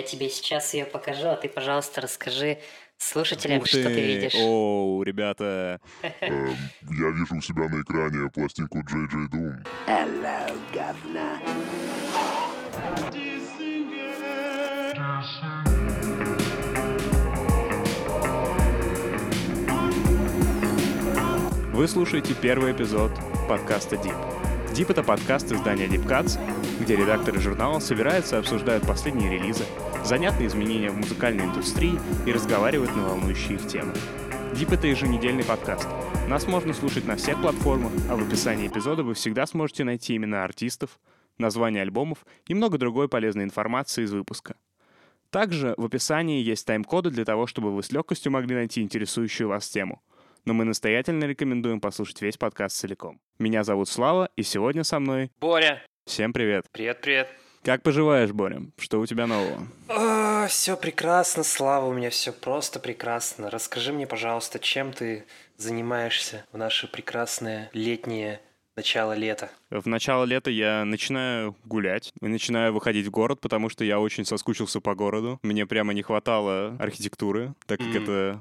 Я тебе сейчас ее покажу, а ты, пожалуйста, расскажи слушателям, Ух что ты видишь. Оу, ребята. Эм, я вижу у себя на экране пластинку Джей Джей Doom. Вы слушаете первый эпизод подкаста Deep. Deep — это подкаст издания Deep Cuts, где редакторы журнала собираются и обсуждают последние релизы, занятные изменения в музыкальной индустрии и разговаривают на волнующие их темы. Deep — это еженедельный подкаст. Нас можно слушать на всех платформах, а в описании эпизода вы всегда сможете найти имена артистов, названия альбомов и много другой полезной информации из выпуска. Также в описании есть тайм-коды для того, чтобы вы с легкостью могли найти интересующую вас тему. Но мы настоятельно рекомендуем послушать весь подкаст целиком. Меня зовут Слава, и сегодня со мной... Боря, Всем привет! привет, привет. Как поживаешь, Боря? Что у тебя нового? все прекрасно, Слава, у меня все просто прекрасно. Расскажи мне, пожалуйста, чем ты занимаешься в наше прекрасное летнее начало лета? В начало лета я начинаю гулять и начинаю выходить в город, потому что я очень соскучился по городу. Мне прямо не хватало архитектуры, так как М. это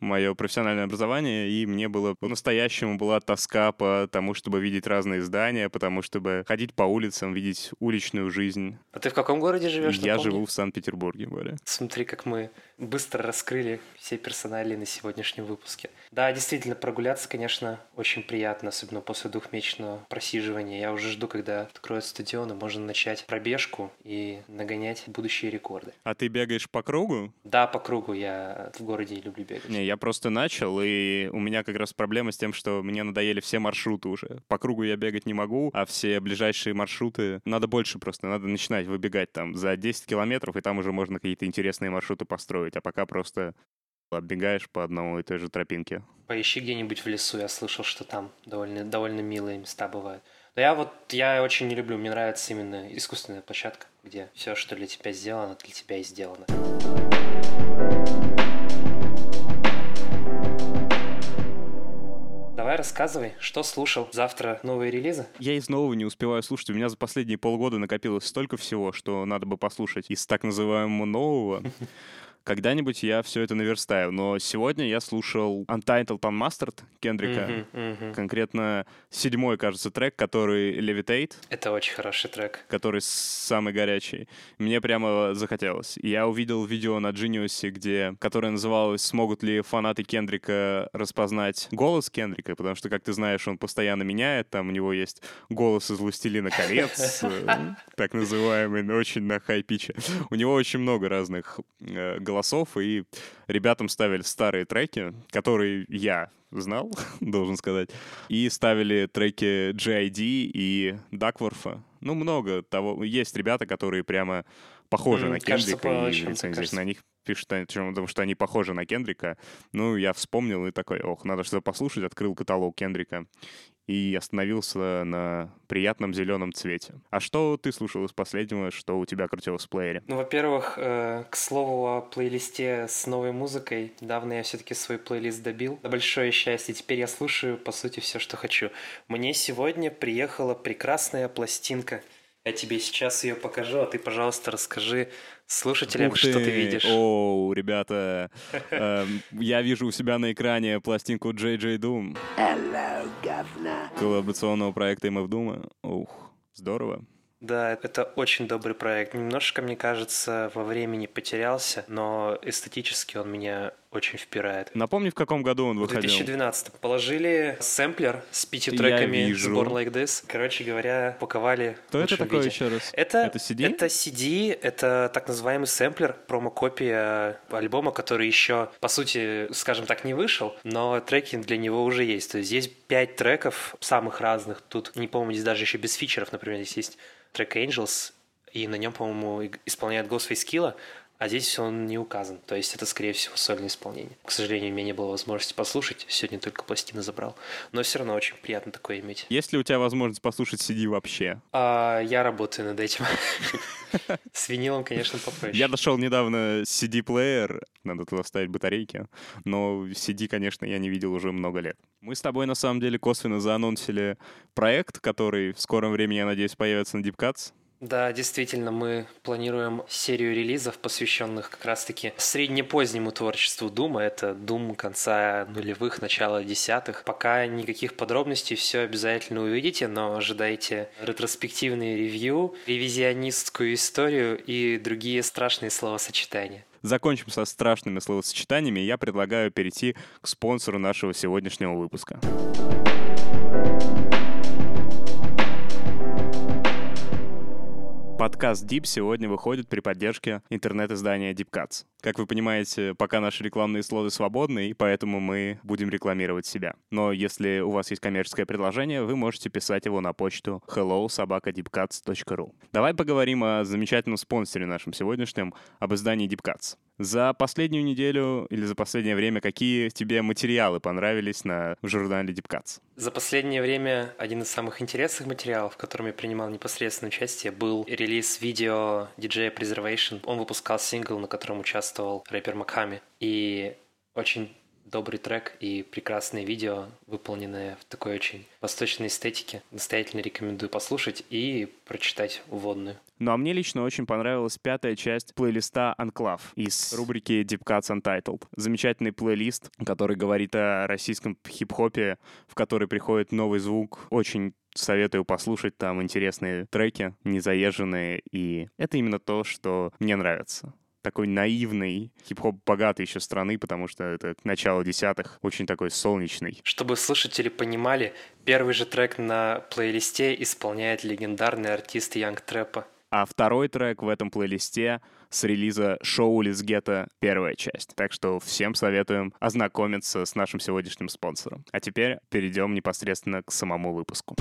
мое профессиональное образование, и мне было по-настоящему была тоска по тому, чтобы видеть разные здания, потому чтобы ходить по улицам, видеть уличную жизнь. А ты в каком городе живешь? я напомни? живу в Санкт-Петербурге, Боря. Смотри, как мы быстро раскрыли все персонали на сегодняшнем выпуске. Да, действительно, прогуляться, конечно, очень приятно, особенно после двухмесячного просиживания. Я уже жду, когда откроют стадион, и можно начать пробежку и нагонять будущие рекорды. А ты бегаешь по кругу? Да, по кругу я в городе люблю бегать. Не, я просто начал, и у меня как раз проблема с тем, что мне надоели все маршруты уже. По кругу я бегать не могу, а все ближайшие маршруты надо больше просто, надо начинать выбегать там за 10 километров, и там уже можно какие-то интересные маршруты построить, а пока просто оббегаешь по одной и той же тропинке. Поищи где-нибудь в лесу, я слышал, что там довольно, довольно милые места бывают. Но я вот, я очень не люблю, мне нравится именно искусственная площадка, где все, что для тебя сделано, для тебя и сделано. Давай рассказывай, что слушал. Завтра новые релизы? Я из нового не успеваю слушать. У меня за последние полгода накопилось столько всего, что надо бы послушать из так называемого нового. Когда-нибудь я все это наверстаю. Но сегодня я слушал Untitled Unmastered Кендрика. Мгм, мгм. Конкретно седьмой, кажется, трек, который Levitate. Это очень хороший трек. который самый горячий. Мне прямо захотелось. Я увидел видео на Genius, где, которое называлось «Смогут ли фанаты Кендрика распознать голос Кендрика?» Потому что, как ты знаешь, он постоянно меняет. Там у него есть голос из «Властелина колец», э, так называемый, но очень на хай-пиче. У него очень много разных э, голосов, и ребятам ставили старые треки, которые я знал, должен сказать, и ставили треки GID и Дакворфа. Ну, много того. Есть ребята, которые прямо похожи М, на Кендрика, и кажется. на них пишут, о чем- потому что они похожи на Кендрика. Ну, я вспомнил и такой, ох, надо что-то послушать, открыл каталог Кендрика и остановился на приятном зеленом цвете. А что ты слушал из последнего, что у тебя крутилось в плеере? Ну, во-первых, э, к слову о плейлисте с новой музыкой. Недавно я все-таки свой плейлист добил. Большое счастье. Теперь я слушаю, по сути, все, что хочу. Мне сегодня приехала прекрасная пластинка. Я тебе сейчас ее покажу, а ты, пожалуйста, расскажи слушателям, Ух что ты видишь. Оу, ребята, эм, я вижу у себя на экране пластинку Джей Doom. Коллаборационного проекта MF Doom. Ух, здорово. Да, это очень добрый проект. Немножко, мне кажется, во времени потерялся, но эстетически он меня очень впирает. Напомни, в каком году он В выходил. 2012 положили сэмплер с пятью Я треками вижу. Born Like This. Короче говоря, упаковали в Что это такое виде. еще раз? Это, Это CD? Это CD, это так называемый сэмплер, промокопия альбома, который еще, по сути, скажем так, не вышел, но треки для него уже есть. То есть есть пять треков самых разных. Тут, не помню, здесь даже еще без фичеров, например, здесь есть трек Angels, и на нем, по-моему, исполняет Ghostface Killah, а здесь он не указан. То есть это, скорее всего, сольное исполнение. К сожалению, у меня не было возможности послушать. Сегодня только пластины забрал. Но все равно очень приятно такое иметь. Есть ли у тебя возможность послушать CD вообще? А, я работаю над этим. С винилом, конечно, попроще. Я нашел недавно CD-плеер, надо туда ставить батарейки, но CD, конечно, я не видел уже много лет. Мы с тобой, на самом деле, косвенно заанонсили проект, который в скором времени, я надеюсь, появится на Deep Cuts. Да, действительно, мы планируем серию релизов, посвященных как раз-таки среднепозднему творчеству Дума. Это Дум конца нулевых, начала десятых. Пока никаких подробностей, все обязательно увидите, но ожидайте ретроспективные ревью, ревизионистскую историю и другие страшные словосочетания. Закончим со страшными словосочетаниями. Я предлагаю перейти к спонсору нашего сегодняшнего выпуска. Подкаст Deep сегодня выходит при поддержке интернет-издания Deep Cuts. Как вы понимаете, пока наши рекламные слоты свободны, и поэтому мы будем рекламировать себя. Но если у вас есть коммерческое предложение, вы можете писать его на почту hello Давай поговорим о замечательном спонсоре нашем сегодняшнем, об издании Deep Cuts. За последнюю неделю или за последнее время какие тебе материалы понравились на журнале Deep Cuts? За последнее время один из самых интересных материалов, в котором я принимал непосредственное участие, был релиз видео DJ Preservation. Он выпускал сингл, на котором участвовал рэпер Маками. И очень добрый трек и прекрасное видео, выполненное в такой очень восточной эстетике. Настоятельно рекомендую послушать и прочитать уводную. Ну а мне лично очень понравилась пятая часть плейлиста «Анклав» из рубрики Deep Cuts Untitled. Замечательный плейлист, который говорит о российском хип-хопе, в который приходит новый звук. Очень советую послушать там интересные треки, незаезженные, и это именно то, что мне нравится такой наивный, хип-хоп богатой еще страны, потому что это начало десятых, очень такой солнечный. Чтобы слушатели понимали, первый же трек на плейлисте исполняет легендарный артист Янг Трэпа. А второй трек в этом плейлисте с релиза шоу Лиз Гетто первая часть. Так что всем советуем ознакомиться с нашим сегодняшним спонсором. А теперь перейдем непосредственно к самому выпуску.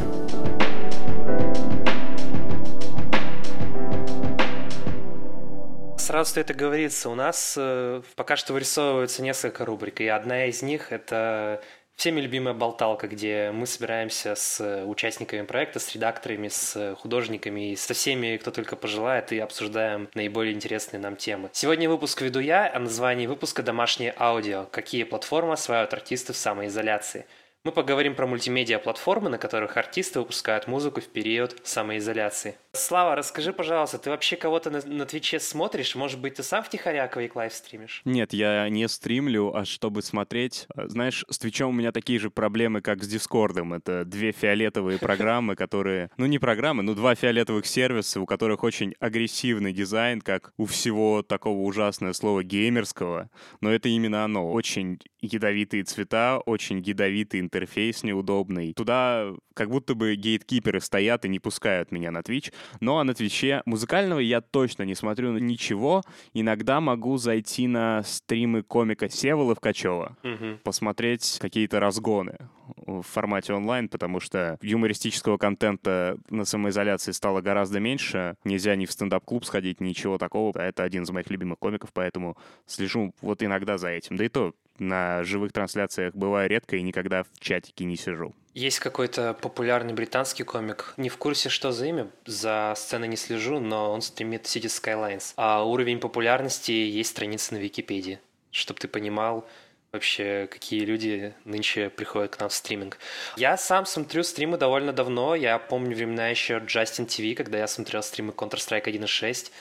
Сразу стоит оговориться, у нас э, пока что вырисовывается несколько рубрик, и одна из них — это всеми любимая болталка, где мы собираемся с участниками проекта, с редакторами, с художниками и со всеми, кто только пожелает, и обсуждаем наиболее интересные нам темы. Сегодня выпуск веду я, а название выпуска «Домашнее аудио. Какие платформы осваивают артисты в самоизоляции». Мы поговорим про мультимедиа-платформы, на которых артисты выпускают музыку в период самоизоляции. Слава, расскажи, пожалуйста, ты вообще кого-то на, на Твиче смотришь? Может быть, ты сам втихаря Quake Live стримишь? Нет, я не стримлю, а чтобы смотреть... Знаешь, с Твичом у меня такие же проблемы, как с Дискордом. Это две фиолетовые программы, которые... Ну, не программы, но два фиолетовых сервиса, у которых очень агрессивный дизайн, как у всего такого ужасного слова геймерского. Но это именно оно. Очень ядовитые цвета, очень ядовитый интерфейс неудобный. Туда как будто бы гейткиперы стоят и не пускают меня на Twitch. Ну а на Твиче музыкального я точно не смотрю ничего. Иногда могу зайти на стримы комика Севы Ловкачева, Мгм. посмотреть какие-то разгоны в формате онлайн, потому что юмористического контента на самоизоляции стало гораздо меньше. Нельзя ни в стендап-клуб сходить, ничего такого. Это один из моих любимых комиков, поэтому слежу вот иногда за этим. Да и то на живых трансляциях бываю редко и никогда в чатике не сижу. Есть какой-то популярный британский комик. Не в курсе, что за имя, за сценой не слежу, но он стримит City Skylines. А уровень популярности есть страница на Википедии. Чтоб ты понимал, вообще, какие люди нынче приходят к нам в стриминг. Я сам смотрю стримы довольно давно. Я помню времена еще Justin TV, когда я смотрел стримы Counter-Strike 1.6.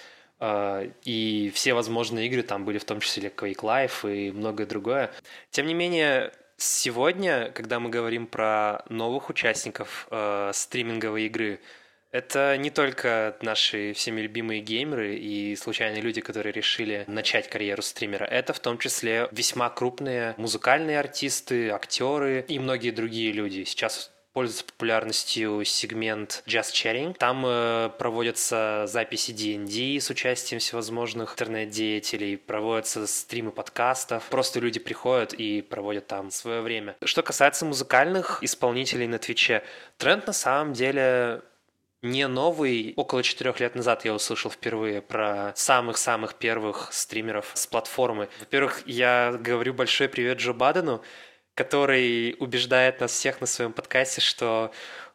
э, И все возможные игры там были в том числе Quake Life и многое другое. Тем не менее, сегодня, когда мы говорим про новых участников э, стриминговой игры, это не только наши всеми любимые геймеры и случайные люди, которые решили начать карьеру стримера. Это в том числе весьма крупные музыкальные артисты, актеры и многие другие люди. Сейчас пользуется популярностью сегмент Just Chatting. Там э, проводятся записи D&D с участием всевозможных интернет-деятелей, проводятся стримы подкастов. Просто люди приходят и проводят там свое время. Что касается музыкальных исполнителей на Твиче, тренд на самом деле не новый. Около четырех лет назад я услышал впервые про самых-самых первых стримеров с платформы. Во-первых, я говорю большой привет Джо Бадену, который убеждает нас всех на своем подкасте, что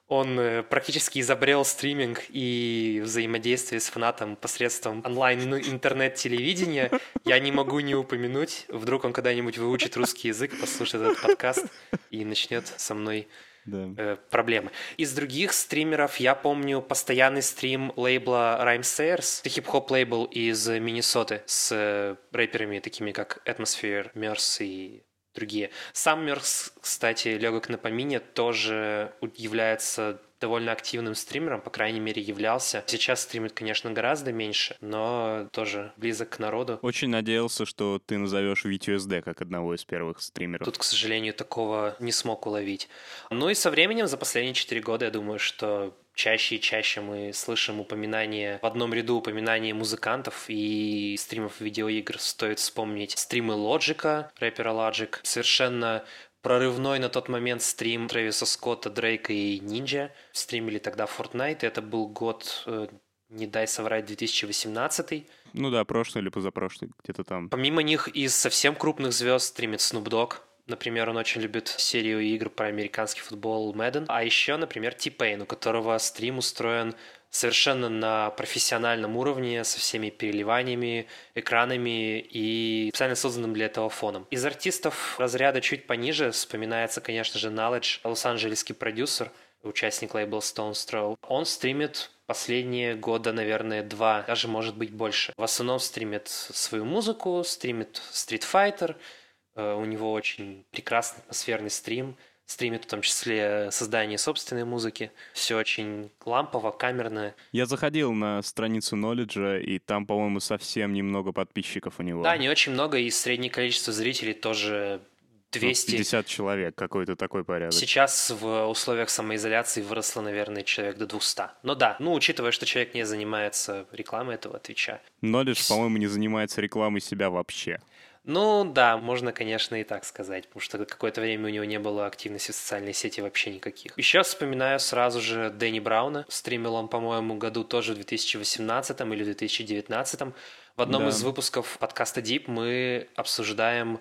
он э, практически изобрел стриминг и взаимодействие с фанатом посредством онлайн ну, интернет-телевидения. Я не могу не упомянуть. Вдруг он когда-нибудь выучит русский язык, послушает этот подкаст и начнет со мной Да. э, проблемы. Из других стримеров я помню постоянный стрим лейбла Rhyme Sayers. Это хип-хоп лейбл из Миннесоты с э, рэперами такими как Atmosphere, и другие. Сам Мерс, кстати, легок на помине, тоже является довольно активным стримером, по крайней мере, являлся. Сейчас стримит, конечно, гораздо меньше, но тоже близок к народу. Очень надеялся, что ты назовешь VTSD как одного из первых стримеров. Тут, к сожалению, такого не смог уловить. Ну и со временем, за последние четыре года, я думаю, что чаще и чаще мы слышим упоминания в одном ряду упоминания музыкантов и стримов видеоигр. Стоит вспомнить стримы Лоджика, рэпера Logic, совершенно прорывной на тот момент стрим Трэвиса Скотта, Дрейка и Нинджа. Стримили тогда Fortnite. Это был год, э, не дай соврать, 2018. Ну да, прошлый или позапрошлый, где-то там. Помимо них из совсем крупных звезд стримит Snoop Dogg. Например, он очень любит серию игр про американский футбол Madden. А еще, например, T-Pain, у которого стрим устроен совершенно на профессиональном уровне, со всеми переливаниями, экранами и специально созданным для этого фоном. Из артистов разряда чуть пониже вспоминается, конечно же, Knowledge, лос-анджелесский продюсер, участник лейбла Stone's Throw. Он стримит последние года, наверное, два, даже может быть больше. В основном стримит свою музыку, стримит Street Fighter, э, у него очень прекрасный атмосферный стрим – стримит в том числе создание собственной музыки. Все очень лампово, камерно. Я заходил на страницу Knowledge, и там, по-моему, совсем немного подписчиков у него. Да, не очень много, и среднее количество зрителей тоже 200. Ну, 50 человек, какой-то такой порядок. Сейчас в условиях самоизоляции выросло, наверное, человек до 200. Но да, ну, учитывая, что человек не занимается рекламой этого Твича. Knowledge, по-моему, не занимается рекламой себя вообще. Ну да, можно, конечно, и так сказать, потому что какое-то время у него не было активности в социальной сети вообще никаких. Еще вспоминаю сразу же Дэнни Брауна. Стримил он, по-моему, году тоже в 2018 или 2019. В одном да. из выпусков подкаста Deep мы обсуждаем,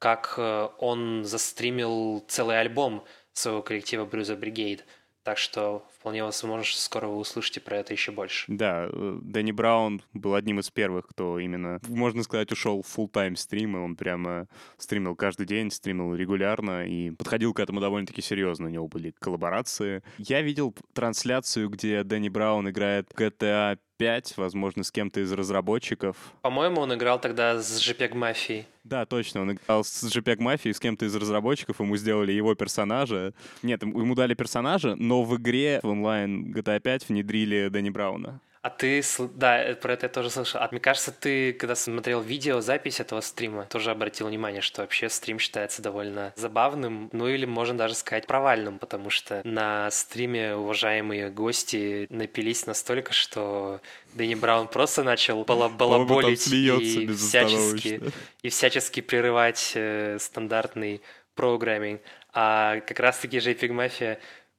как э, он застримил целый альбом своего коллектива Bruiser Brigade. Так что вполне возможно, что скоро вы услышите про это еще больше. Да, э, Дэнни Браун был одним из первых, кто именно, можно сказать, ушел в full тайм стрим, и он прямо стримил каждый день, стримил регулярно и подходил к этому довольно-таки серьезно. У него были коллаборации. Я видел трансляцию, где Дэнни Браун играет GTA 5, возможно, с кем-то из разработчиков. По-моему, он играл тогда с JPEG Mafia. Да, точно, он играл с JPEG Mafia с кем-то из разработчиков, ему сделали его персонажа. Нет, ему дали персонажа, но в игре в онлайн GTA 5 внедрили Дэнни Брауна. А ты, да, э, про это я тоже слышал. А мне кажется, ты, когда смотрел видео, запись этого стрима, тоже обратил внимание, что вообще стрим считается довольно забавным, ну или можно даже сказать провальным, потому что на стриме уважаемые гости напились настолько, что Дэнни Браун просто начал балаболить и всячески, и всячески прерывать э, стандартный программинг. А как раз-таки JPEG Mafia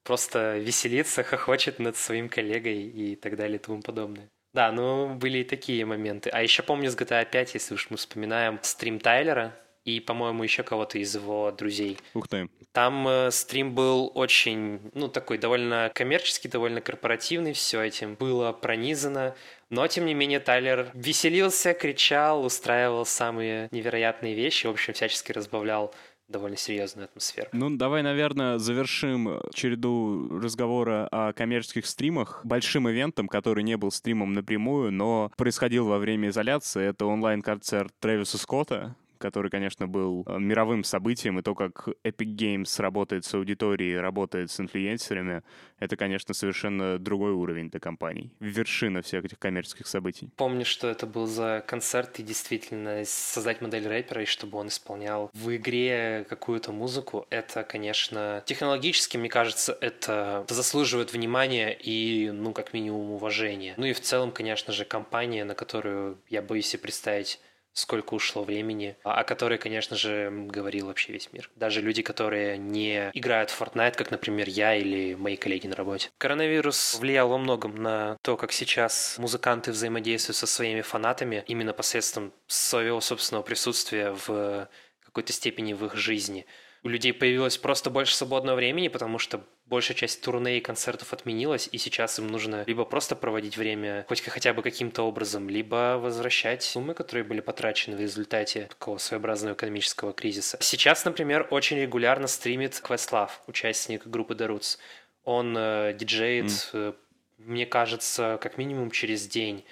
просто веселится, хохочет над своим коллегой и так далее и тому подобное. Да, ну были и такие моменты. А еще помню с GTA 5, если уж мы вспоминаем стрим Тайлера и, по-моему, еще кого-то из его друзей. Ух ты. Там э, стрим был очень, ну, такой довольно коммерческий, довольно корпоративный, все этим было пронизано. Но, тем не менее, Тайлер веселился, кричал, устраивал самые невероятные вещи, в общем, всячески разбавлял довольно серьезную атмосферу. Ну, давай, наверное, завершим череду разговора о коммерческих стримах большим ивентом, который не был стримом напрямую, но происходил во время изоляции. Это онлайн-концерт Трэвиса Скотта, который, конечно, был э, мировым событием, и то, как Epic Games работает с аудиторией, работает с инфлюенсерами, это, конечно, совершенно другой уровень для компаний. Вершина всех этих коммерческих событий. Помню, что это был за концерт, и действительно создать модель рэпера, и чтобы он исполнял в игре какую-то музыку, это, конечно, технологически, мне кажется, это заслуживает внимания и, ну, как минимум, уважения. Ну и в целом, конечно же, компания, на которую я боюсь себе представить сколько ушло времени, о которой, конечно же, говорил вообще весь мир. Даже люди, которые не играют в Fortnite, как, например, я или мои коллеги на работе. Коронавирус влиял во многом на то, как сейчас музыканты взаимодействуют со своими фанатами именно посредством своего собственного присутствия в какой-то степени в их жизни. У людей появилось просто больше свободного времени, потому что большая часть турне и концертов отменилась, и сейчас им нужно либо просто проводить время хоть хотя бы каким-то образом, либо возвращать суммы, которые были потрачены в результате такого своеобразного экономического кризиса. Сейчас, например, очень регулярно стримит Questlove, участник группы The Roots. Он э, диджеет, mm. э, мне кажется, как минимум через день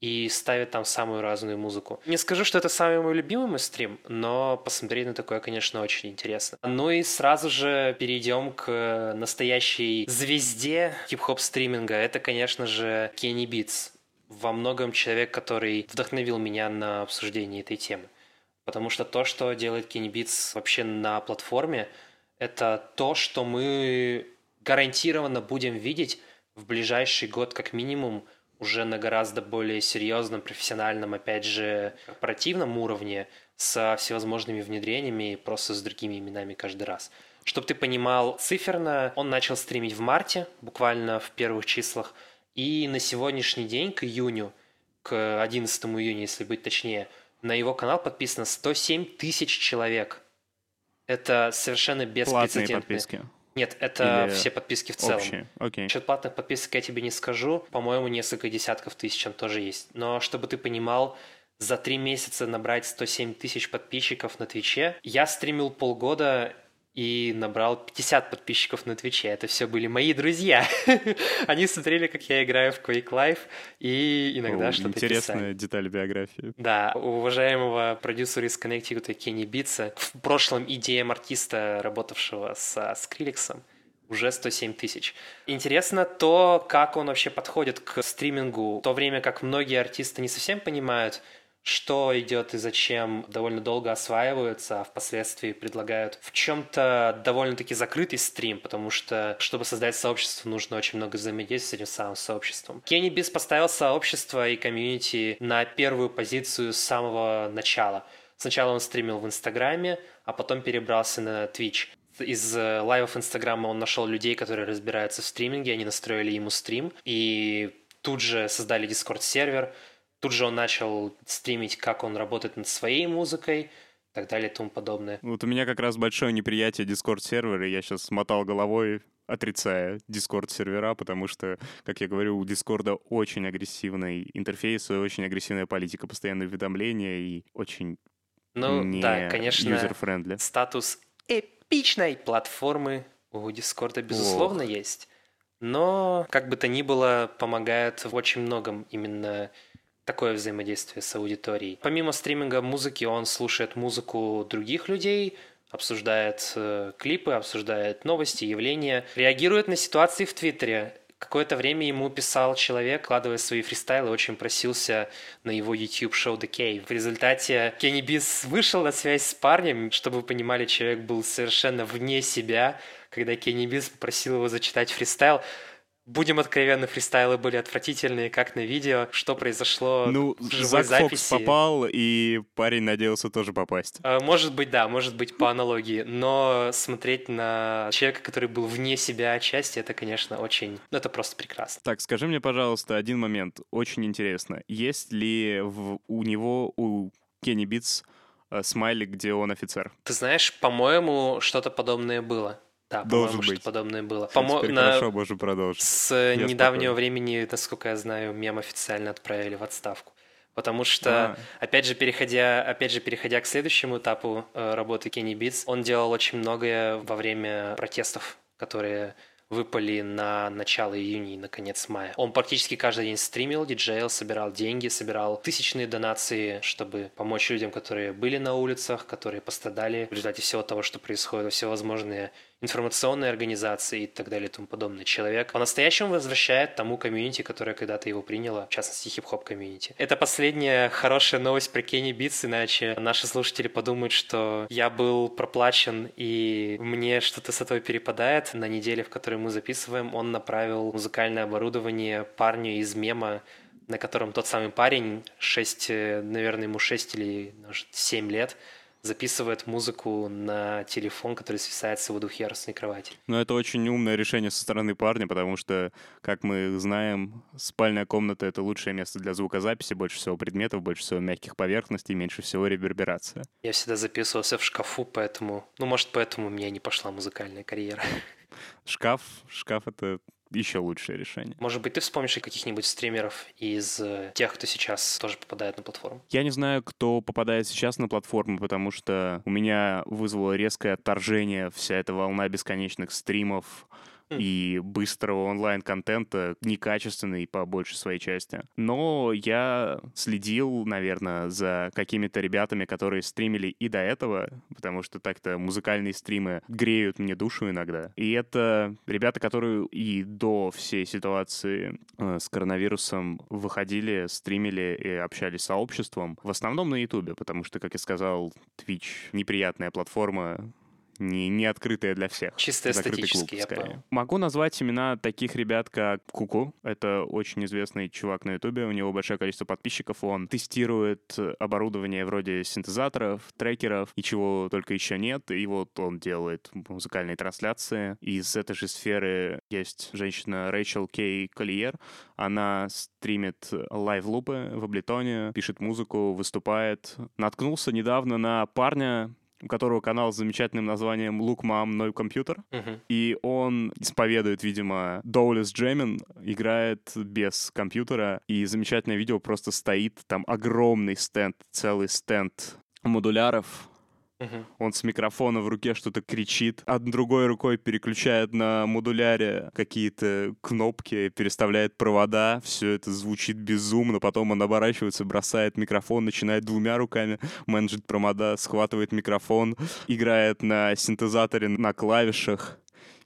и ставит там самую разную музыку. Не скажу, что это самый мой любимый стрим, но посмотреть на такое, конечно, очень интересно. Ну и сразу же перейдем к настоящей звезде хип-хоп стриминга. Это, конечно же, Kenny Beats. Во многом человек, который вдохновил меня на обсуждение этой темы. Потому что то, что делает Kenny Beats вообще на платформе, это то, что мы гарантированно будем видеть в ближайший год как минимум – уже на гораздо более серьезном, профессиональном, опять же, корпоративном уровне со всевозможными внедрениями и просто с другими именами каждый раз. Чтобы ты понимал, циферно он начал стримить в марте, буквально в первых числах, и на сегодняшний день, к июню, к 11 июня, если быть точнее, на его канал подписано 107 тысяч человек. Это совершенно беспрецедентно. Платные подписки. Нет, это Или все подписки в целом. Общие. Окей. Насчет платных подписок я тебе не скажу. По-моему, несколько десятков тысяч там тоже есть. Но чтобы ты понимал, за три месяца набрать 107 тысяч подписчиков на Твиче. Я стримил полгода, и набрал 50 подписчиков на Твиче. Это все были мои друзья. Они смотрели, как я играю в Quake Life, и иногда что-то Интересная писали. деталь биографии. Да, у уважаемого продюсера из Connecticut Кенни Битса, в прошлом идеям артиста, работавшего со Скрилексом, уже 107 тысяч. Интересно то, как он вообще подходит к стримингу, в то время как многие артисты не совсем понимают, что идет и зачем, довольно долго осваиваются, а впоследствии предлагают в чем-то довольно-таки закрытый стрим, потому что, чтобы создать сообщество, нужно очень много взаимодействия с этим самым сообществом. Кенни Бис поставил сообщество и комьюнити на первую позицию с самого начала. Сначала он стримил в Инстаграме, а потом перебрался на Twitch. Из э, лайвов Инстаграма он нашел людей, которые разбираются в стриминге, они настроили ему стрим, и тут же создали Дискорд-сервер, Тут же он начал стримить, как он работает над своей музыкой, и так далее и тому подобное. Вот у меня как раз большое неприятие Discord-сервера, я сейчас мотал головой, отрицая Discord-сервера, потому что, как я говорю, у Discord очень агрессивный интерфейс и очень агрессивная политика, постоянные уведомления и очень ну, не да, конечно, user-friendly. статус эпичной платформы у Discord, безусловно, Ох. есть. Но, как бы то ни было, помогает в очень многом именно такое взаимодействие с аудиторией. Помимо стриминга музыки, он слушает музыку других людей, обсуждает э, клипы, обсуждает новости, явления, реагирует на ситуации в Твиттере. Какое-то время ему писал человек, кладывая свои фристайлы, очень просился на его YouTube-шоу The Cave. В результате Кенни Бис вышел на связь с парнем, чтобы вы понимали, человек был совершенно вне себя, когда Кенни Бис попросил его зачитать фристайл. Будем откровенны, фристайлы были отвратительные, как на видео. Что произошло ну, в живой Зак записи? Фокс попал, и парень надеялся тоже попасть. А, может быть, да, может быть, по аналогии. Но смотреть на человека, который был вне себя отчасти, это, конечно, очень... Ну, это просто прекрасно. Так, скажи мне, пожалуйста, один момент. Очень интересно. Есть ли в, у него, у Kenny Beats, э, смайлик, где он офицер? Ты знаешь, по-моему, что-то подобное было. Да, Должен быть. подобное было. По-моему, на... Хорошо, можем продолжить. С я недавнего спокойно. времени, насколько я знаю, мем официально отправили в отставку. Потому что, а. опять же, переходя, опять же, переходя к следующему этапу э, работы Kenny Beats, он делал очень многое во время протестов, которые выпали на начало июня и на конец мая. Он практически каждый день стримил, диджеил, собирал деньги, собирал тысячные донации, чтобы помочь людям, которые были на улицах, которые пострадали в результате всего того, что происходит, всевозможные информационные организации и так далее и тому подобное. Человек по-настоящему возвращает тому комьюнити, которое когда-то его приняло, в частности, хип-хоп комьюнити. Это последняя хорошая новость про Кенни Битс, иначе наши слушатели подумают, что я был проплачен и мне что-то с этого перепадает. На неделе, в которой мы записываем, он направил музыкальное оборудование парню из мема, на котором тот самый парень, 6, наверное, ему 6 или может, 7 лет, записывает музыку на телефон, который свисает с его двухъярусной кровати. Ну, это очень умное решение со стороны парня, потому что, как мы знаем, спальная комната — это лучшее место для звукозаписи, больше всего предметов, больше всего мягких поверхностей, меньше всего реверберация. Я всегда записывался в шкафу, поэтому... Ну, может, поэтому у меня не пошла музыкальная карьера. Шкаф, шкаф — это еще лучшее решение. Может быть, ты вспомнишь каких-нибудь стримеров из э, тех, кто сейчас тоже попадает на платформу? Я не знаю, кто попадает сейчас на платформу, потому что у меня вызвало резкое отторжение вся эта волна бесконечных стримов, и быстрого онлайн-контента, некачественный по большей своей части. Но я следил, наверное, за какими-то ребятами, которые стримили и до этого, потому что так-то музыкальные стримы греют мне душу иногда. И это ребята, которые и до всей ситуации э, с коронавирусом выходили, стримили и общались с сообществом. В основном на Ютубе, потому что, как я сказал, Twitch — неприятная платформа, не, не открытая для всех. Чисто эстетически, клуб, я понял. Могу назвать имена таких ребят, как Куку. Это очень известный чувак на Ютубе, у него большое количество подписчиков, он тестирует оборудование вроде синтезаторов, трекеров и чего только еще нет, и вот он делает музыкальные трансляции. Из этой же сферы есть женщина Рэйчел Кей Колlier, она стримит лайв-лупы в Аблетоне, пишет музыку, выступает. Наткнулся недавно на парня, у которого канал с замечательным названием «Look Mom, No Computer». Uh-huh. И он исповедует, видимо, Доулис Джемин, играет без компьютера, и замечательное видео просто стоит, там огромный стенд, целый стенд модуляров, Угу. Он с микрофона в руке что-то кричит, а другой рукой переключает на модуляре какие-то кнопки, переставляет провода. Все это звучит безумно. Потом он оборачивается, бросает микрофон, начинает двумя руками менеджить провода, схватывает микрофон, играет на синтезаторе на клавишах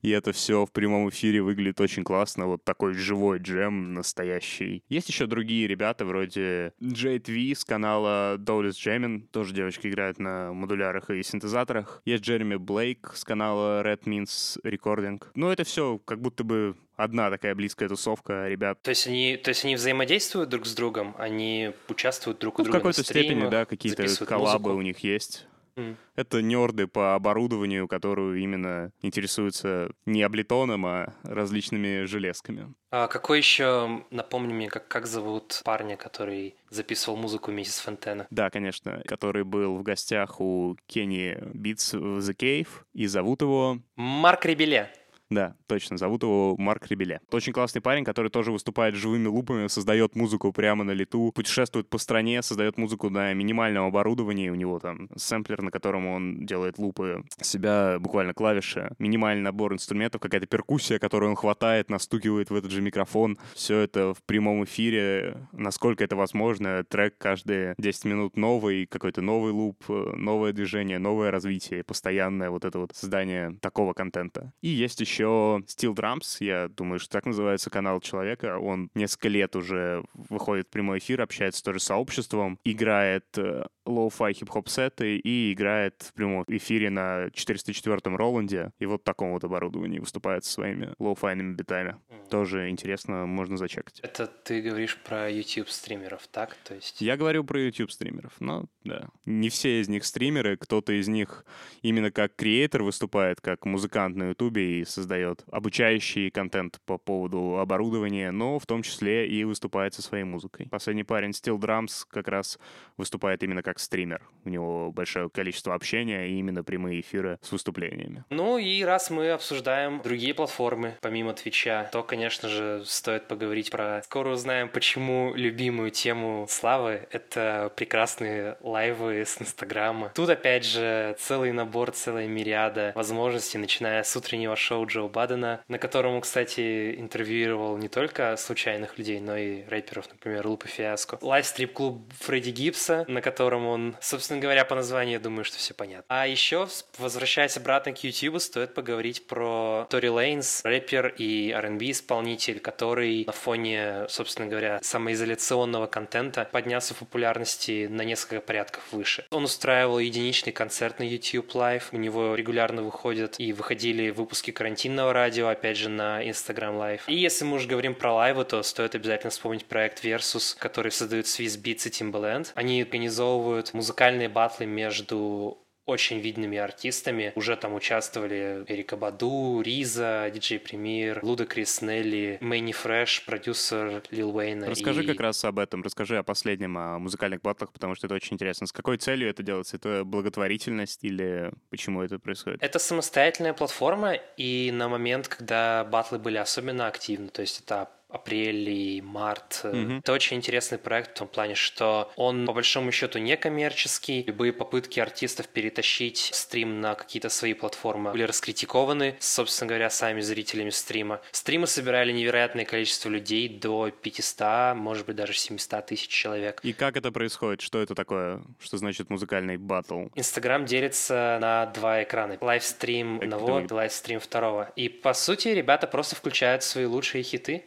и это все в прямом эфире выглядит очень классно, вот такой живой джем настоящий. Есть еще другие ребята, вроде Джейд Ви с канала Dolly's Jamming, тоже девочка играет на модулярах и синтезаторах. Есть Джереми Блейк с канала Red Means Recording. Ну, это все как будто бы одна такая близкая тусовка ребят. То есть они, то есть они взаимодействуют друг с другом, они участвуют друг у ну, друга в какой-то степени, да, какие-то коллабы музыку. у них есть. Mm. Это нерды по оборудованию, которые именно интересуются не облитоном, а различными железками. А какой еще, напомни мне, как, как зовут парня, который записывал музыку вместе с Фонтена? Да, конечно, который был в гостях у Кенни Битс в The Cave, и зовут его... Марк Ребеле. Да, точно, зовут его Марк Ребеле. Очень классный парень, который тоже выступает живыми лупами, создает музыку прямо на лету, путешествует по стране, создает музыку на минимальном оборудовании. У него там сэмплер, на котором он делает лупы, себя буквально клавиши, минимальный набор инструментов, какая-то перкуссия, которую он хватает, настукивает в этот же микрофон. Все это в прямом эфире, насколько это возможно. Трек каждые 10 минут новый, какой-то новый луп, новое движение, новое развитие, постоянное вот это вот создание такого контента. И есть еще еще Stolen Drums, я думаю, что так называется канал человека. Он несколько лет уже выходит в прямой эфир, общается тоже с сообществом, играет э, лоу-фай хип-хоп сеты и играет в прямом эфире на 404-м Роланде и вот таком вот оборудовании выступает со своими лоу-файными битами. Mm. Тоже интересно, можно зачекать. Это ты говоришь про YouTube-стримеров, так? То есть... Я говорю про YouTube-стримеров, но да. Не все из них стримеры, кто-то из них именно как креатор выступает, как музыкант на YouTube и создает обучающий контент по поводу оборудования, но в том числе и выступает со своей музыкой. Последний парень Steel Drums как раз выступает именно как стример. У него большое количество общения и именно прямые эфиры с выступлениями. Ну и раз мы обсуждаем другие платформы, помимо Твича, то, конечно же, стоит поговорить про... Скоро узнаем, почему любимую тему Славы — это прекрасные лайвы с Инстаграма. Тут, опять же, целый набор, целая мириада возможностей, начиная с утреннего шоу Джо Бадена, на котором, кстати, интервьюировал не только случайных людей, но и рэперов, например, Лупа Фиаско. Лайв-стрип-клуб Фредди Гибса, на котором он, собственно говоря, по названию, я думаю, что все понятно. А еще, возвращаясь обратно к YouTube, стоит поговорить про Тори Лейнс, рэпер и R&B исполнитель, который на фоне, собственно говоря, самоизоляционного контента поднялся в популярности на несколько порядков выше. Он устраивал единичный концерт на YouTube Live, у него регулярно выходят и выходили выпуски карантинного радио, опять же, на Instagram Live. И если мы уже говорим про лайвы, то стоит обязательно вспомнить проект Verzuz, который создают Swizz Beatz и Timbaland. Они организовывают музыкальные батлы между очень видными артистами. Уже там участвовали Эрика Баду, Риза, Диджей Премьер, Луда Крис Нелли, Мэнни Фрэш, продюсер Лил Уэйна. Расскажи и... как раз об этом, расскажи о последнем, о музыкальных батлах, потому что это очень интересно. С какой целью это делается? Это благотворительность или почему это происходит? Это самостоятельная платформа, и на момент, когда батлы были особенно активны, то есть это апрель и март. Мгм. Это очень интересный проект в том плане, что он по большому счету не коммерческий. Любые попытки артистов перетащить стрим на какие-то свои платформы были раскритикованы, собственно говоря, сами зрителями стрима. Стримы собирали невероятное количество людей, до 500, может быть, даже 700 тысяч человек. И как это происходит? Что это такое? Что значит музыкальный батл? Инстаграм делится на два экрана. Лайвстрим одного, лайвстрим второго. И, по сути, ребята просто включают свои лучшие хиты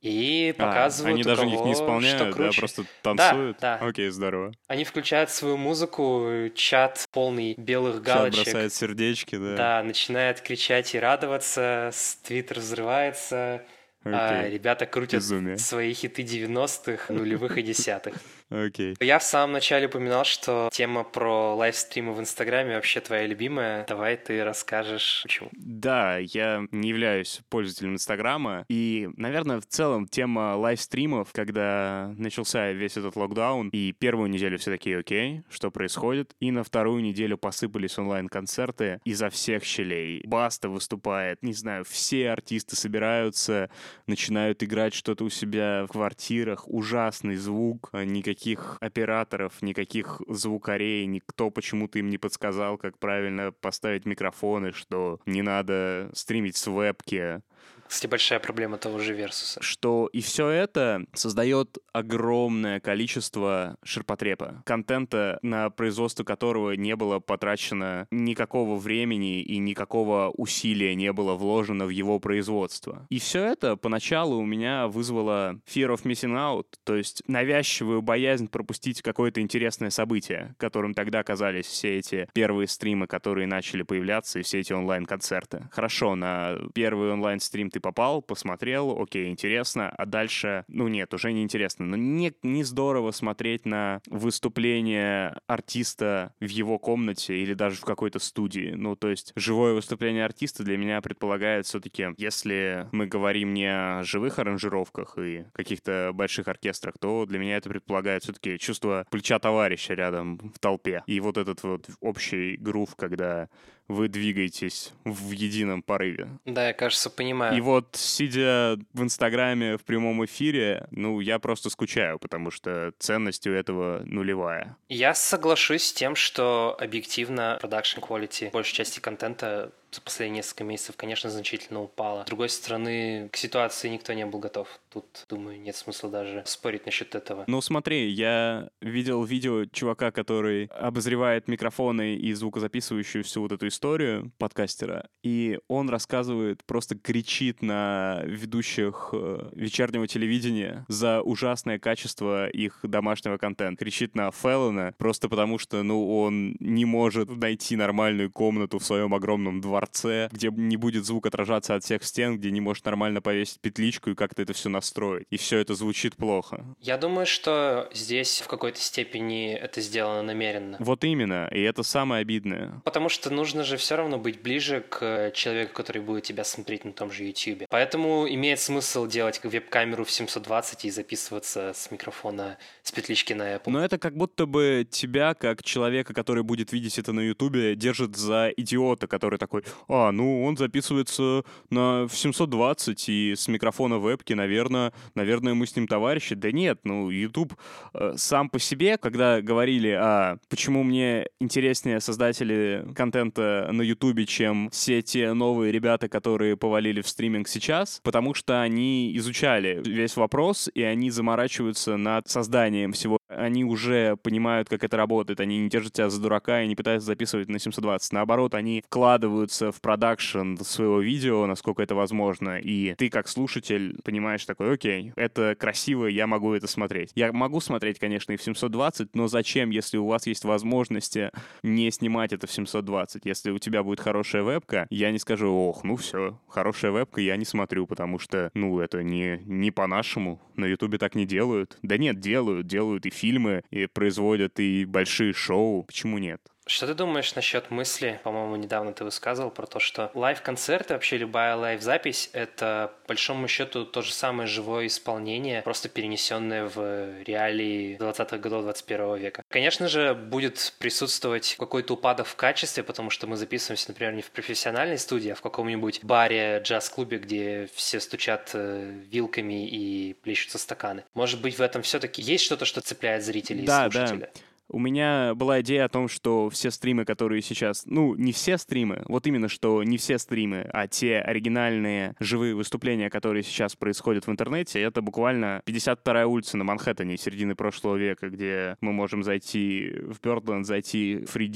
и показывают, А, они даже кого их не что исполняют, да, круче. просто танцуют? да. Окей, здорово. Они включают свою музыку, чат полный белых Чат галочек. бросает сердечки, да. Да, начинает кричать и радоваться, твиттер взрывается, а Окей. ребята крутят Безумие. свои хиты 90-х, нулевых и десятых. Окей. Я в самом начале упоминал, что тема про лайвстримы в Инстаграме вообще твоя любимая. Давай ты расскажешь, почему. Да, я не являюсь пользователем Инстаграма, и, наверное, в целом тема лайвстримов, когда начался весь этот локдаун, и первую неделю все такие, окей, что происходит, и на вторую неделю посыпались онлайн-концерты изо всех щелей. Баста выступает, не знаю, все артисты собираются, начинают играть что-то у себя в квартирах, ужасный звук, а, никаких операторов, никаких звукарей, никто почему-то им не подсказал, как правильно поставить микрофоны, что не надо стримить с вебки, Кстати, большая проблема того же Версуса. что и все это создает огромное количество ширпотреба, контента, на производство которого не было потрачено никакого времени и никакого усилия не было вложено в его производство. И все это поначалу у меня вызвало fear of missing out, то есть навязчивую боязнь пропустить какое-то интересное событие, которым тогда казались все эти первые стримы, которые начали появляться, и все эти онлайн-концерты. Хорошо, на первый онлайн-стрим ты попал, посмотрел, окей, интересно, а дальше, ну нет, уже не интересно. Но не, не здорово смотреть на выступление артиста в его комнате или даже в какой-то студии. Ну, то есть живое выступление артиста для меня предполагает все-таки, если мы говорим не о живых аранжировках и каких-то больших оркестрах, то для меня это предполагает все-таки чувство плеча товарища рядом в толпе. И вот этот вот общий грув, когда вы двигаетесь в едином порыве. Да, я, кажется, понимаю. И вот, сидя в Инстаграме в прямом эфире, ну, я просто скучаю, потому что ценность у этого нулевая. Я соглашусь с тем, что объективно production quality большей части контента за последние несколько месяцев, конечно, значительно упала. С другой стороны, к ситуации никто не был готов. Тут, думаю, нет смысла даже спорить насчет этого. Ну, смотри, я видел видео чувака, который обозревает микрофоны и звукозаписывающую всю вот эту историю подкастера, и он рассказывает, просто кричит на ведущих э, вечернего телевидения за ужасное качество их домашнего контента. Кричит на Феллона просто потому, что, ну, он не может найти нормальную комнату в своем огромном дворце, где не будет звук отражаться от всех стен, где не может нормально повесить петличку и как-то это все настроить. И все это звучит плохо. Я думаю, что здесь в какой-то степени это сделано намеренно. Вот именно, и это самое обидное. Потому что нужно же все равно быть ближе к человеку, который будет тебя смотреть на том же YouTube. Поэтому имеет смысл делать веб-камеру в 720 и записываться с микрофона с петлички на Apple. Но это как будто бы тебя, как человека, который будет видеть это на Ютубе, держит за идиота, который такой, а, ну, он записывается на в 720 и с микрофона вебки, наверное, наверное, мы с ним товарищи. Да нет, ну, YouTube э, сам по себе, когда говорили, а почему мне интереснее создатели контента на Ютубе, чем все те новые ребята, которые повалили в стриминг сейчас, потому что они изучали весь вопрос, и они заморачиваются над созданием всего. Они уже понимают, как это работает, они не держат тебя за дурака и не пытаются записывать на 720. Наоборот, они вкладываются в продакшн своего видео, насколько это возможно, и ты как слушатель понимаешь такой, окей, это красиво, я могу это смотреть. Я могу смотреть, конечно, и в 720, но зачем, если у вас есть возможности не снимать это в 720? Если у тебя будет хорошая вебка, я не скажу, ох, ну все, хорошая вебка, я не смотрю, потому что, ну, это не, не по-нашему. На Ютубе так не делают. Да нет, делают, делают и фильмы, и производят и большие шоу. Почему нет? Что ты думаешь насчет мысли, по-моему, недавно ты высказывал про то, что лайв-концерт и вообще любая лайв-запись — это, по большому счету, то же самое живое исполнение, просто перенесенное в реалии 20-х годов 21 века. Конечно же, будет присутствовать какой-то упадок в качестве, потому что мы записываемся, например, не в профессиональной студии, а в каком-нибудь баре, джаз-клубе, где все стучат э, вилками и плещутся стаканы. Может быть, в этом все-таки есть что-то, что цепляет зрителей Да, и слушателя? да. У меня была идея о том, что все стримы, которые сейчас... Ну, не все стримы, вот именно что не все стримы, а те оригинальные живые выступления, которые сейчас происходят в интернете, это буквально 52-я улица на Манхэттене середины прошлого века, где мы можем зайти в Бёрдленд, зайти в Free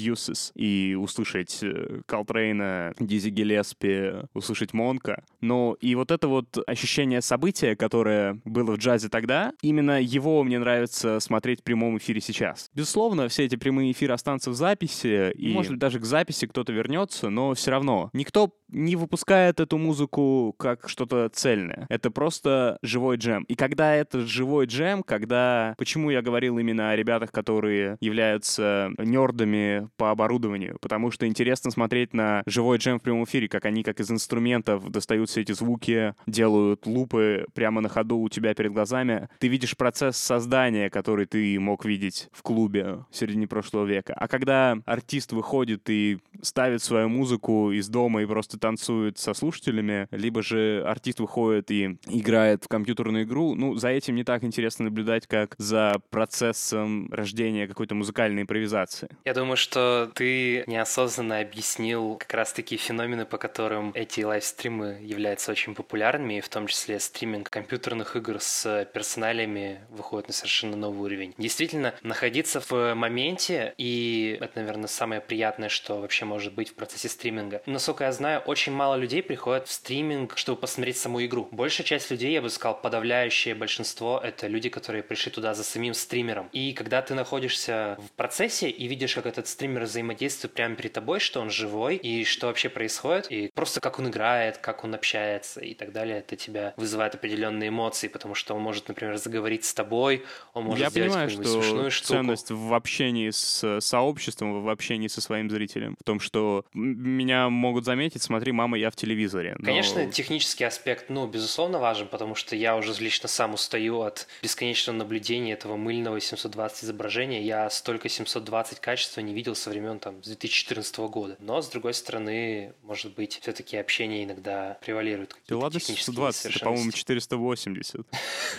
и услышать э, Колтрейна, Дизи Гелеспи, услышать Монка. Но и вот это вот ощущение события, которое было в джазе тогда, именно его мне нравится смотреть в прямом эфире сейчас. Безусловно, все эти прямые эфиры останутся в записи, и, может быть, даже к записи кто-то вернется, но все равно никто не выпускает эту музыку как что-то цельное. Это просто живой джем. И когда это живой джем, когда... Почему я говорил именно о ребятах, которые являются нердами по оборудованию? Потому что интересно смотреть на живой джем в прямом эфире, как они как из инструментов достают все эти звуки, делают лупы прямо на ходу у тебя перед глазами. Ты видишь процесс создания, который ты мог видеть в клубе в середине прошлого века. А когда артист выходит и ставит свою музыку из дома и просто танцует со слушателями, либо же артист выходит и играет в компьютерную игру, ну, за этим не так интересно наблюдать, как за процессом рождения какой-то музыкальной импровизации. Я думаю, что ты неосознанно объяснил как раз-таки феномены, по которым эти лайвстримы являются очень популярными, и в том числе стриминг компьютерных игр с персоналиями выходит на совершенно новый уровень. Действительно, находиться в моменте, и это, наверное, самое приятное, что вообще может быть в процессе стриминга. Насколько я знаю, очень мало людей приходят в стриминг, чтобы посмотреть саму игру. Большая часть людей, я бы сказал, подавляющее большинство, это люди, которые пришли туда за самим стримером. И когда ты находишься в процессе и видишь, как этот стример взаимодействует прямо перед тобой, что он живой, и что вообще происходит, и просто как он играет, как он общается и так далее, это тебя вызывает определенные эмоции, потому что он может, например, заговорить с тобой, он может Я сделать понимаю, какую-нибудь что смешную штуку. ценность в общении с сообществом, в общении со своим зрителем, в том, что меня могут заметить, смотри, мама, я в телевизоре. Но- Конечно, технический аспект, ну, безусловно, важен, потому что я уже лично сам устаю от бесконечного наблюдения этого мыльного 720 изображения. Я столько 720 качества не видел со времен там 2014 года. Но, с другой стороны, может быть, все-таки общение иногда превалирует. Какие-то ладно, технические 720, это, по-моему, несовершенности. 480.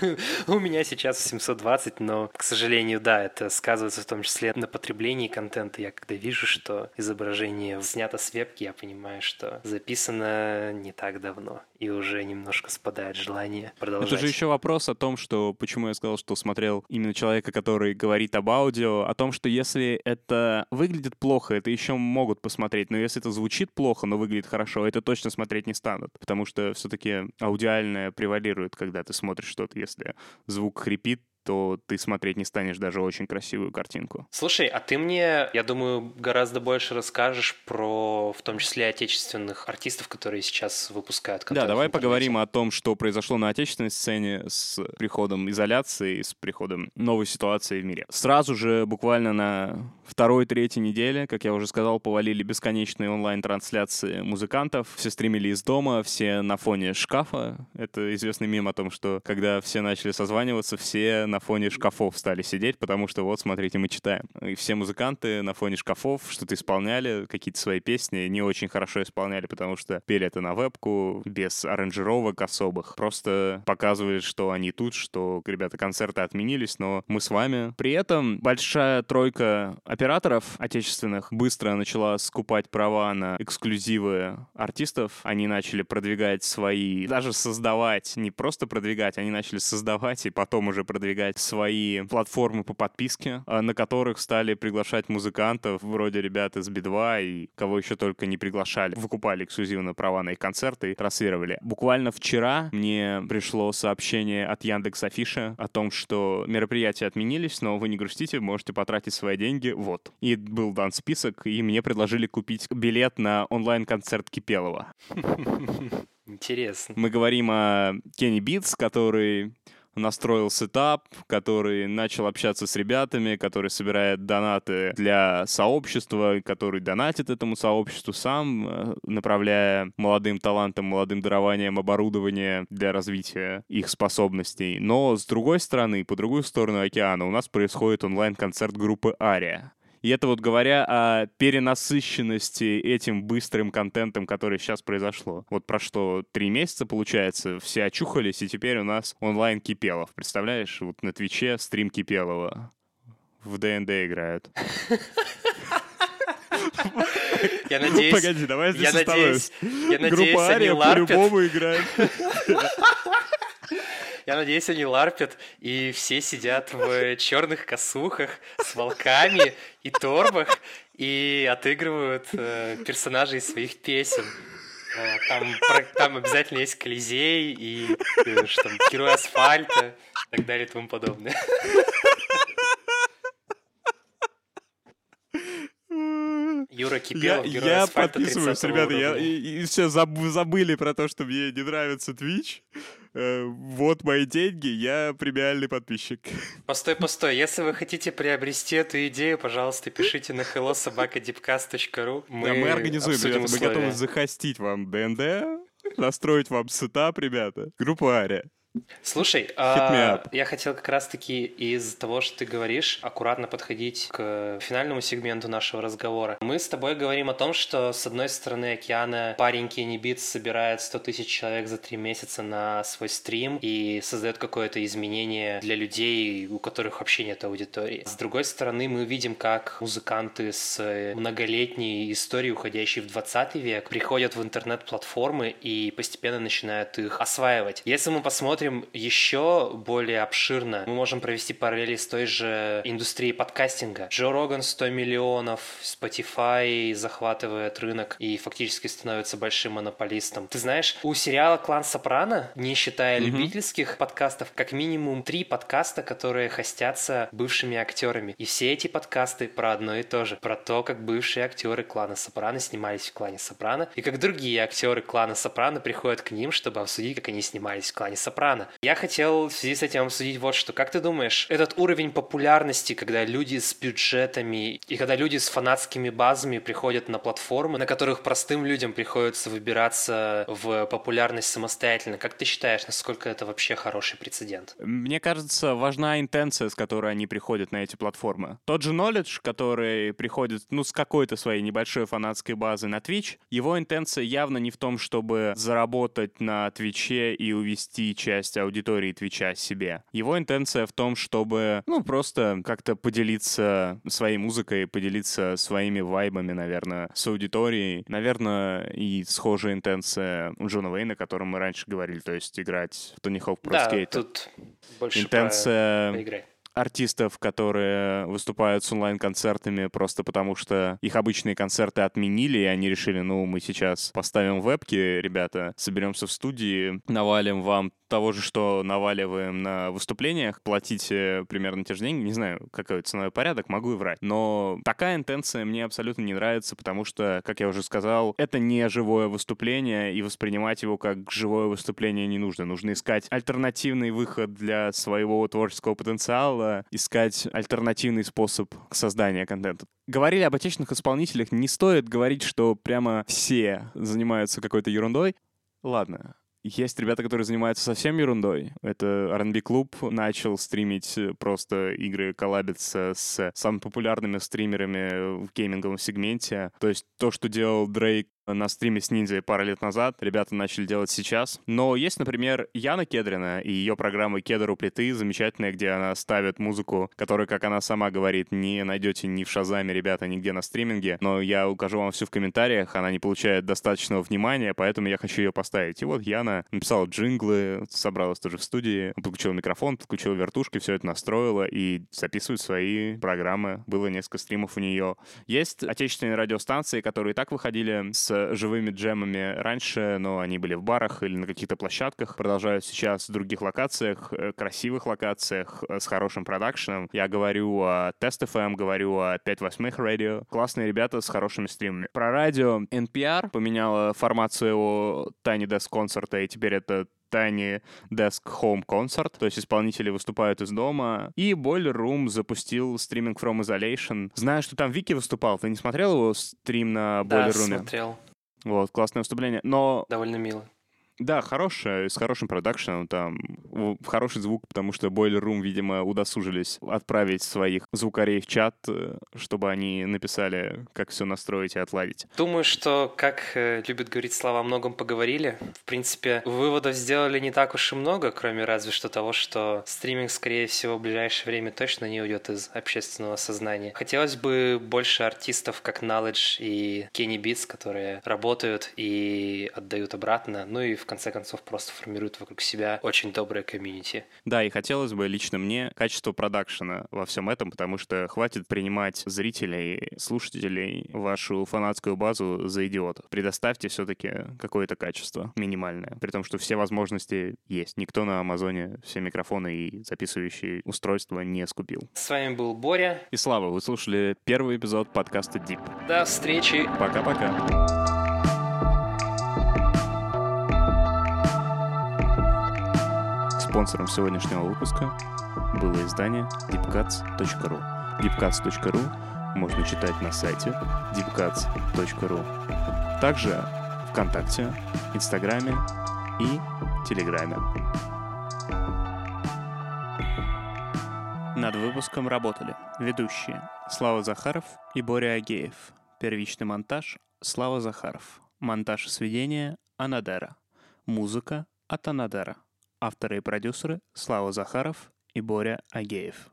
У меня сейчас 720, но, к сожалению, да, это сказывается в том числе на потреблении контента. Я когда вижу, что изображение снято с вебки, я понимаю, что записано не так давно, и уже немножко спадает желание продолжать. Это же еще вопрос о том, что почему я сказал, что смотрел именно человека, который говорит об аудио, о том, что если это выглядит плохо, это еще могут посмотреть, но если это звучит плохо, но выглядит хорошо, это точно смотреть не станут, потому что все-таки аудиальное превалирует, когда ты смотришь что-то, если звук хрипит, то ты смотреть не станешь даже очень красивую картинку. Слушай, а ты мне, я думаю, гораздо больше расскажешь про, в том числе, отечественных артистов, которые сейчас выпускают контент. Да, давай поговорим о том, что произошло на отечественной сцене с приходом изоляции, с приходом новой ситуации в мире. Сразу же, буквально на второй-третьей неделе, как я уже сказал, повалили бесконечные онлайн-трансляции музыкантов. Все стримили из дома, все на фоне шкафа. Это известный мем о том, что когда все начали созваниваться, все на фоне шкафов стали сидеть, потому что вот, смотрите, мы читаем. И все музыканты на фоне шкафов что-то исполняли, какие-то свои песни, не очень хорошо исполняли, потому что пели это на вебку, без аранжировок особых. Просто показывали, что они тут, что, ребята, концерты отменились, но мы с вами. При этом большая тройка операторов отечественных быстро начала скупать права на эксклюзивы артистов. Они начали продвигать свои, даже создавать, не просто продвигать, они начали создавать и потом уже продвигать свои платформы по подписке, а, на которых стали приглашать музыкантов, вроде ребят из Би-2 и кого еще только не приглашали. Выкупали эксклюзивно права на их концерты и трассировали. Буквально вчера мне пришло сообщение от Яндекс Афиша о том, что мероприятия отменились, но вы не грустите, можете потратить свои деньги, вот. И был дан список, и мне предложили купить билет на онлайн-концерт Кипелова. Интересно. Мы говорим о Кенни Битс, который настроил сетап, который начал общаться с ребятами, который собирает донаты для сообщества, который донатит этому сообществу сам, э, направляя молодым талантам, молодым дарованием оборудование для развития их способностей. Но с другой стороны, по другую сторону океана у нас происходит онлайн-концерт группы Ария. И это вот говоря о перенасыщенности этим быстрым контентом, который сейчас произошло. Вот про что три месяца, получается, все очухались, и теперь у нас онлайн Кипелов. Представляешь, вот на Твиче стрим Кипелова. В ДНД играют. Я надеюсь... Погоди, давай здесь я надеюсь, я надеюсь, Группа Ария по-любому играет. Я надеюсь, они ларпят, и все сидят в черных косухах с волками и торбах и отыгрывают э, персонажей из своих песен. Э, Там, там обязательно есть Колизей и э, что там, Герой Асфальта и так далее и тому подобное. Юра Я, Кипелов, Герой я Асфальта подписываюсь, 30 ребята, я, и, и все забыли про то, что мне не нравится Twitch. Э, вот мои деньги, я премиальный подписчик. Постой, постой. Если вы хотите приобрести эту идею, пожалуйста, пишите на hellosobakadipcast.ru. Мы, мы организуем, ребята, мы готовы захостить вам ДНД, настроить вам сетап, ребята. Группа Ария. Слушай, а, up. я хотел как раз-таки из того, что ты говоришь, аккуратно подходить к финальному сегменту нашего разговора. Мы с тобой говорим о том, что с одной стороны океана парень Кенни Битс собирает 100 тысяч человек за три месяца на свой стрим и создает какое-то изменение для людей, у которых вообще нет аудитории. С другой стороны, мы видим, как музыканты с многолетней историей, уходящей в 20 век, приходят в интернет-платформы и постепенно начинают их осваивать. Если мы посмотрим еще более обширно, мы можем провести параллели с той же индустрией подкастинга. Джо Роган 100 миллионов, Spotify захватывает рынок и фактически становится большим монополистом. Ты знаешь, у сериала «Клан Сопрано», не считая любительских подкастов, как минимум три подкаста, которые хостятся бывшими актерами. И все эти подкасты про одно и то же. Про то, как бывшие актеры клана Сопрано снимались в клане Сопрано, и как другие актеры клана Сопрано приходят к ним, чтобы обсудить, как они снимались в клане Сопрано. Я хотел в связи с этим обсудить вот что. Как ты думаешь, этот уровень популярности, когда люди с бюджетами и когда люди с фанатскими базами приходят на платформы, на которых простым людям приходится выбираться в популярность самостоятельно, как ты считаешь, насколько это вообще хороший прецедент? Мне кажется, важна интенция, с которой они приходят на эти платформы. Тот же Knowledge, который приходит, ну, с какой-то своей небольшой фанатской базы на Twitch, его интенция явно не в том, чтобы заработать на Твиче и увести часть аудитории Твича себе. Его интенция в том, чтобы, ну, просто как-то поделиться своей музыкой, поделиться своими вайбами, наверное, с аудиторией. Наверное, и схожая интенция у Джона Уэйна, о котором мы раньше говорили, то есть играть в Тони Хоук Про да, тут больше Интенция про артистов, которые выступают с онлайн-концертами просто потому, что их обычные концерты отменили, и они решили, ну, мы сейчас поставим вебки, ребята, соберемся в студии, навалим вам того же, что наваливаем на выступлениях, платите примерно те же деньги, не знаю, какой ценовой порядок, могу и врать. Но такая интенция мне абсолютно не нравится, потому что, как я уже сказал, это не живое выступление, и воспринимать его как живое выступление не нужно. Нужно искать альтернативный выход для своего творческого потенциала, искать альтернативный способ создания контента. Говорили об отечественных исполнителях, не стоит говорить, что прямо все занимаются какой-то ерундой. Ладно, есть ребята, которые занимаются совсем ерундой. Это R&B клуб начал стримить э, просто игры, коллабиться с самыми популярными стримерами в гейминговом сегменте. То есть то, что делал Дрейк на стриме с ниндзя пару лет назад, ребята начали делать сейчас. Но есть, например, Яна Кедрина и ее программа «Кедр у плиты», замечательная, где она ставит музыку, которую, как она сама говорит, не найдете ни в Шазаме, ребята, нигде на стриминге. Но я укажу вам все в комментариях, она не получает достаточного внимания, поэтому я хочу ее поставить. И вот Яна написала джинглы, собралась тоже в студии, подключила микрофон, подключила вертушки, все это настроила и записывает свои программы. Было несколько стримов у нее. Есть отечественные радиостанции, которые и так выходили с живыми джемами раньше, но они были в барах или на каких-то площадках, продолжают сейчас в других локациях, э, красивых локациях, э, с хорошим продакшеном. Я говорю о Test FM, говорю о 5 восьмых радио. Классные ребята с хорошими стримами. Про радио NPR поменяла формат своего Tiny Desk концерта, и теперь это Tiny Desk Home Concert, то есть исполнители выступают из дома. И Boiler Room запустил стриминг From Isolation. Знаю, что там Вики выступал. Ты не смотрел его стрим на Да, Boiler Room? смотрел. Вот, классное выступление. Но Довольно мило. Да, хорошая, с хорошим продакшеном, там хороший звук, потому что Boiler Room, видимо, удосужились отправить своих звукарей в чат, э, чтобы они написали, как все настроить и отладить. Думаю, что, как э, любят говорить слова, о многом поговорили. В принципе, выводов сделали не так уж и много, кроме разве что того, что стриминг, скорее всего, в ближайшее время точно не уйдет из общественного сознания. Хотелось бы больше артистов, как Knowledge и Kenny Beats, которые работают и отдают обратно, ну и в конце концов просто формируют вокруг себя очень доброе комьюнити. Да, и хотелось бы лично мне качество продакшена во всем этом, потому что хватит принимать зрителей, слушателей, вашу фанатскую базу за идиотов. Предоставьте все-таки какое-то качество минимальное, при том, что все возможности есть. Никто на Амазоне все микрофоны и записывающие устройства не скупил. С вами был Боря. И Слава, вы слушали первый эпизод подкаста Deep. До встречи! Пока-пока. Спонсором сегодняшнего выпуска было издание deepcuts.ru. deepcuts.ru можно читать на сайте deepcuts.ru. Также ВКонтакте, Инстаграме и Телеграме. Над выпуском работали ведущие Слава Захаров и Боря Агеев. Первичный монтаж Слава Захаров. Монтаж сведения Анадера. Музыка от Анадера. Авторы и продюсеры Слава Захаров и Боря Агеев.